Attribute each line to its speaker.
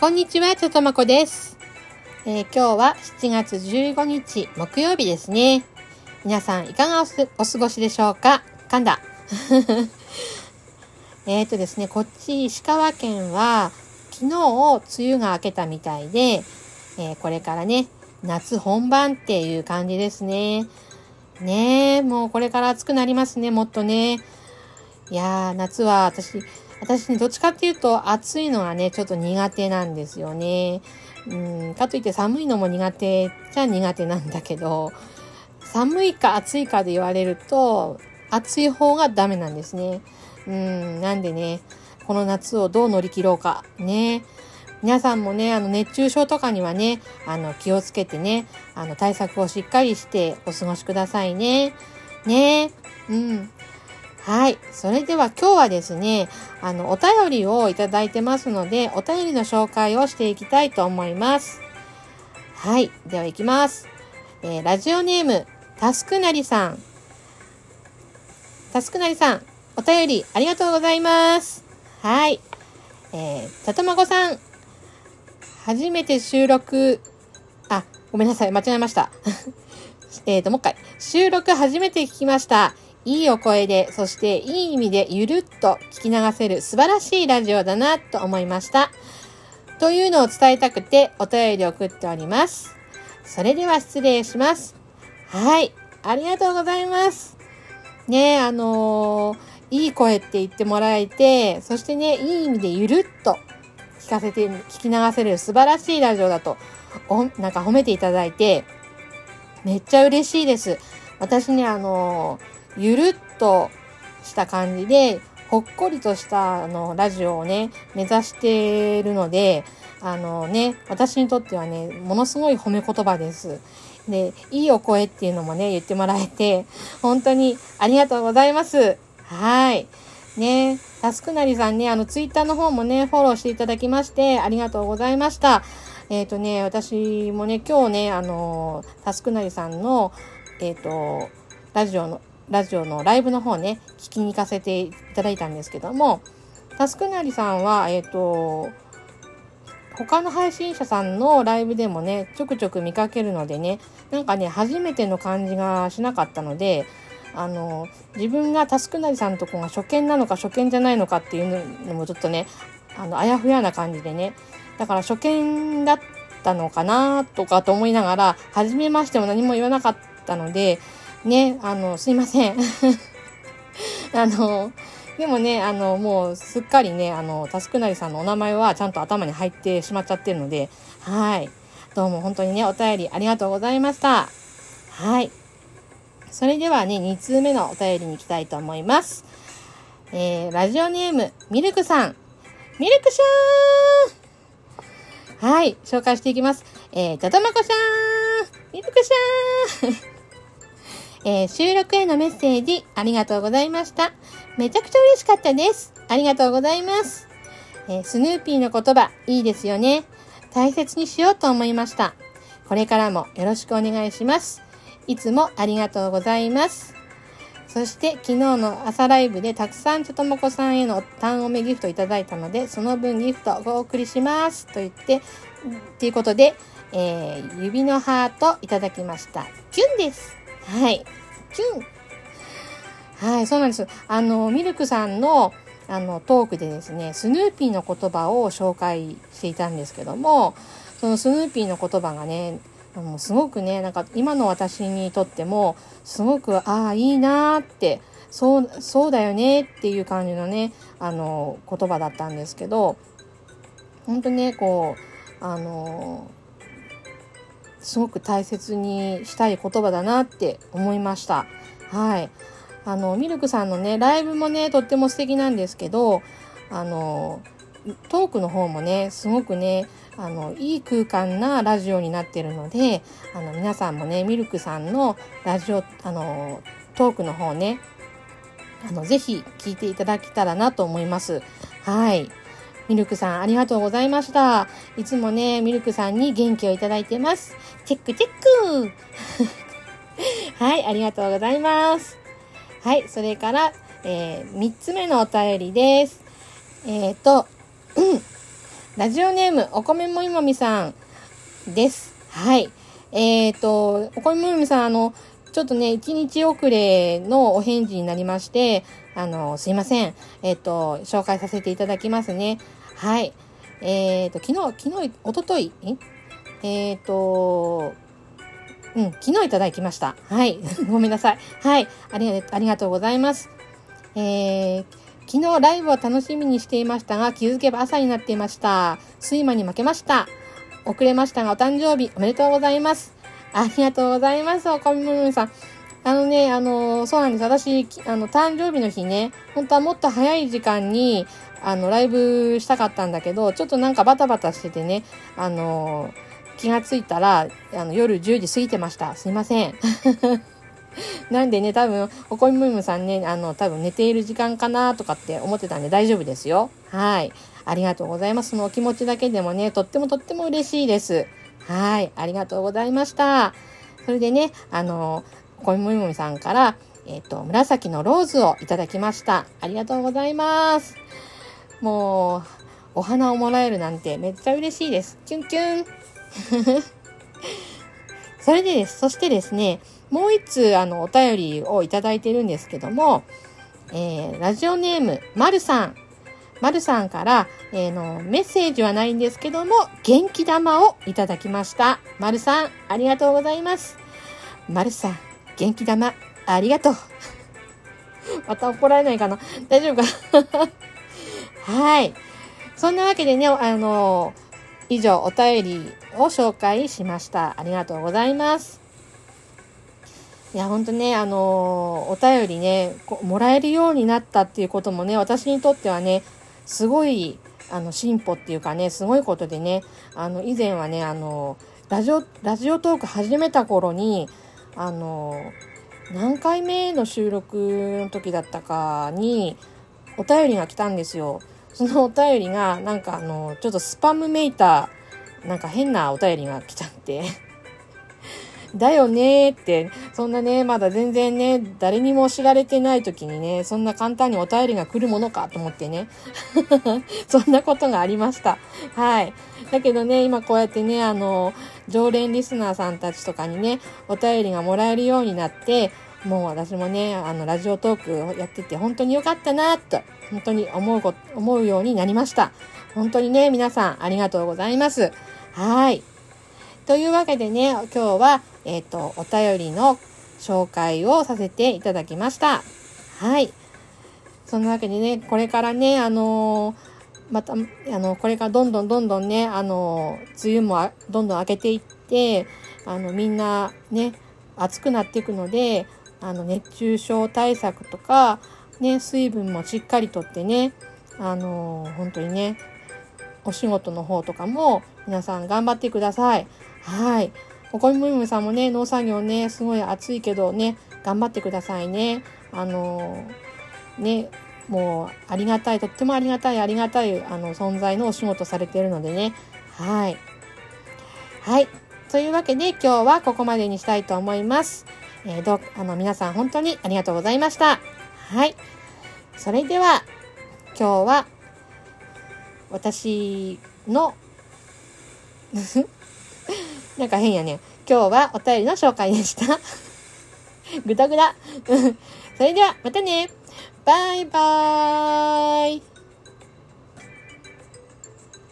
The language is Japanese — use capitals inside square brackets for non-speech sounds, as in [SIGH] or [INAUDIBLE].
Speaker 1: こんにちは、ちょとまこです、えー今日は7月15日木曜日ですね。皆さんいかがお過ごしでしょうか？噛んだ。[LAUGHS] えっとですね、こっち石川県は昨日梅雨が明けたみたいで、えーこれからね、夏本番っていう感じですね。ねえ、もうこれから暑くなりますね、もっとね。いやー、夏は私、私ね、どっちかっていうと暑いのがね、ちょっと苦手なんですよね。うん、かといって寒いのも苦手じゃ苦手なんだけど、寒いか暑いかで言われると、暑い方がダメなんですね。うん、なんでね、この夏をどう乗り切ろうか。ね。皆さんもね、あの、熱中症とかにはね、あの、気をつけてね、あの、対策をしっかりしてお過ごしくださいね。ね。うん。はい。それでは今日はですね、あの、お便りをいただいてますので、お便りの紹介をしていきたいと思います。はい。では行きます。えーラジオネーム、たすくなりさん。たすくなりさん、お便りありがとうございます。はい。えー、たとまごさん、初めて収録、あ、ごめんなさい、間違えました。[LAUGHS] えっと、もう一回。収録初めて聞きました。いいお声で、そしていい意味でゆるっと聞き流せる素晴らしいラジオだなと思いました。というのを伝えたくてお便りを送っております。それでは失礼します。はい。ありがとうございます。ねあのーいい声って言ってもらえて、そしてね、いい意味でゆるっと聞かせて、聞き流せる素晴らしいラジオだと、おなんか褒めていただいて、めっちゃ嬉しいです。私ね、あのーゆるっとした感じで、ほっこりとした、あの、ラジオをね、目指しているので、あのね、私にとってはね、ものすごい褒め言葉です。で、いいお声っていうのもね、言ってもらえて、本当にありがとうございます。はい。ね、タスクなりさんね、あの、ツイッターの方もね、フォローしていただきまして、ありがとうございました。えっ、とね、私もね、今日ね、あの、タスクなりさんの、えっ、と、ラジオの、ラジオのライブの方ね、聞きに行かせていただいたんですけども、タスクなりさんは、えっ、と、他の配信者さんのライブでもね、ちょくちょく見かけるのでね、なんかね、初めての感じがしなかったので、あの、自分がタスクなりさんのとこが初見なのか初見じゃないのかっていうのもちょっとね、あの、あやふやな感じでね、だから初見だったのかなとかと思いながら、初めましても何も言わなかったので、ね、あの、すいません。[LAUGHS] あの、でもね、あの、もうすっかりね、あの、タスクなりさんのお名前はちゃんと頭に入ってしまっちゃってるので、はい。どうも本当にね、お便りありがとうございました。はい。それではね、2通目のお便りに行きたいと思います。えー、ラジオネーム、ミルクさん。ミルクシャーンはい、紹介していきます。えー、たたまこしゃーんミルクシャーンえー収録へのメッセージありがとうございました。めちゃくちゃ嬉しかったです。ありがとうございます。えースヌーピーの言葉、いいですよね。大切にしようと思いました。これからもよろしくお願いします。いつもありがとうございます。そして昨日の朝ライブでたくさんちょともこさんへの単おめギフトいただいたので、その分ギフトをお送りします。と言って、ということで、えー指のハートいただきました。キュンです。はい。キュン。はい、そうなんです。あの、ミルクさんの、あの、トークでですね、スヌーピーの言葉を紹介していたんですけども、そのスヌーピーの言葉がね、あのすごくね、なんか今の私にとっても、すごく、ああ、いいなーって、そう、そうだよねっていう感じのね、あの、言葉だったんですけど、本当ね、こう、あの、すごく大切にしたい言葉だなって思いました。はい。あの、ミルクさんのね、ライブもね、とっても素敵なんですけど、あの、トークの方もね、すごくね、あの、いい空間なラジオになってるので、あの、皆さんもね、ミルクさんのラジオ、あの、トークの方ね、あの、ぜひ聞いていただけたらなと思います。はい。ミルクさん、ありがとうございました。いつもね、ミルクさんに元気をいただいてます。チェックチェック [LAUGHS] はい、ありがとうございます。はい、それから、えー、3つ目のお便りです。えっ、と、ラジオネーム、お米もいもみさんです。はい。えっ、ー、と、お米もいもみさん、あの、ちょっとね、1日遅れのお返事になりまして、あの、すいません。えっ、ー、と、紹介させていただきますね。はい。えっ、ー、と、昨日、昨日、おととい、えっ、と、うん、昨日いただきました。はい。[LAUGHS] ごめんなさい。はい。ありありがとうございます。えー、昨日ライブを楽しみにしていましたが、気づけば朝になっていました。睡魔に負けました。遅れましたが、お誕生日おめでとうございます。ありがとうございます、おかみむむさん。あのね、あの、そうなんです。私、あの、誕生日の日ね、本当はもっと早い時間に、あの、ライブしたかったんだけど、ちょっとなんかバタバタしててね、あの、気がついたら、あの、夜10時過ぎてました。すいません。[LAUGHS] なんでね、多分、おこみむむさんね、あの、多分寝ている時間かなとかって思ってたんで大丈夫ですよ。はい。ありがとうございます。そのお気持ちだけでもね、とってもとっても嬉しいです。はい。ありがとうございました。それでね、あの、おこみむむさんから、えっ、ー、と、紫のローズをいただきました。ありがとうございます。もう、お花をもらえるなんてめっちゃ嬉しいです。キュンキュン。[LAUGHS] それでです。そしてですね、もう一通あのお便りをいただいてるんですけども、えー、ラジオネーム、まるさん。まるさんから、えー、のメッセージはないんですけども、元気玉をいただきました。まるさん、ありがとうございます。まるさん、元気玉、ありがとう。[LAUGHS] また怒られないかな大丈夫か [LAUGHS] はい。そんなわけでね、あの以上、お便りを紹介しました。ありがとうございます。いや、ほんとね、あの、お便りね、もらえるようになったっていうこともね、私にとってはね、すごい、あの、進歩っていうかね、すごいことでね、あの、以前はね、あの、ラジオ、ラジオトーク始めた頃に、あの、何回目の収録の時だったかに、お便りが来たんですよ。そのお便りが、なんかあの、ちょっとスパムメーター、なんか変なお便りが来ちゃってだよねーって、そんなね、まだ全然ね、誰にも知られてない時にね、そんな簡単にお便りが来るものかと思ってね。[LAUGHS] そんなことがありました。はい。だけどね、今こうやってね、あの、常連リスナーさんたちとかにね、お便りがもらえるようになって、もう私もね、あの、ラジオトークをやってて本当に良かったなと、本当に思うこ、思うようになりました。本当にね、皆さんありがとうございます。はい。というわけでね、今日は、えっ、ー、と、お便りの紹介をさせていただきました。はい。そんなわけでね、これからね、あのー、また、あの、これからどんどんどんどんね、あの、梅雨もどんどん明けていって、あの、みんなね、暑くなっていくので、あの熱中症対策とか、ね、水分もしっかりとってね、あのー、本当にね、お仕事の方とかも皆さん頑張ってください。はい。おこみむむさんもね、農作業ね、すごい暑いけどね、頑張ってくださいね。あのー、ね、もうありがたい、とってもありがたい、ありがたい、あの、存在のお仕事されているのでね。はい。はい。というわけで今日はここまでにしたいと思います。えー、どあの、皆さん本当にありがとうございました。はい。それでは、今日は、私の [LAUGHS] なんか変やね。今日はお便りの紹介でした。[LAUGHS] ぐだぐだ。それでは、またね。バイバーイ。